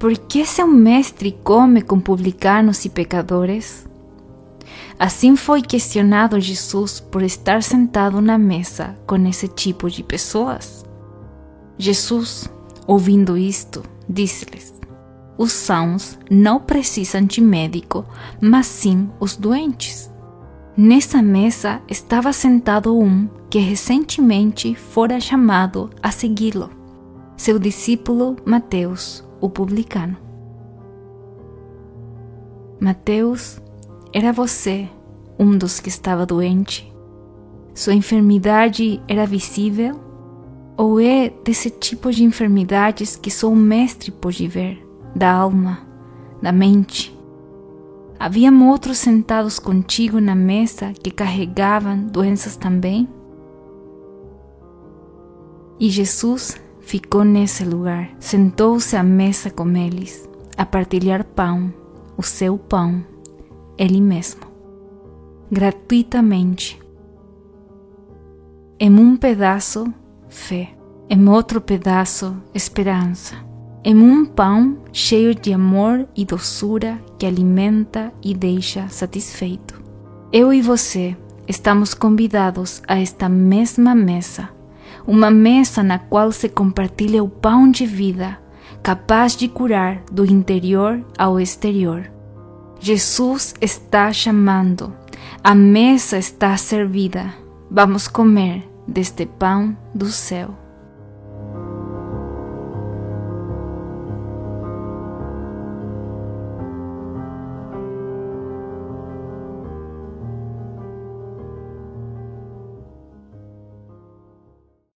por que seu mestre come com publicanos e pecadores? Assim foi questionado Jesus por estar sentado na mesa com esse tipo de pessoas. Jesus, ouvindo isto, disse-lhes: Os sãos não precisam de médico, mas sim os doentes. Nessa mesa estava sentado um que recentemente fora chamado a segui-lo, seu discípulo Mateus, o publicano. Mateus, era você um dos que estava doente? Sua enfermidade era visível? Ou é desse tipo de enfermidades que só o mestre pode ver, da alma, da mente? Haviam outros sentados contigo na mesa que carregavam doenças também? E Jesus ficou nesse lugar, sentou-se à mesa com eles, a partilhar pão, o seu pão, ele mesmo, gratuitamente. Em um pedaço, fé, em outro pedaço, esperança, em um pão cheio de amor e doçura que alimenta e deixa satisfeito. Eu e você estamos convidados a esta mesma mesa uma mesa na qual se compartilha o pão de vida, capaz de curar do interior ao exterior. Jesus está chamando, a mesa está servida, vamos comer deste pão do céu.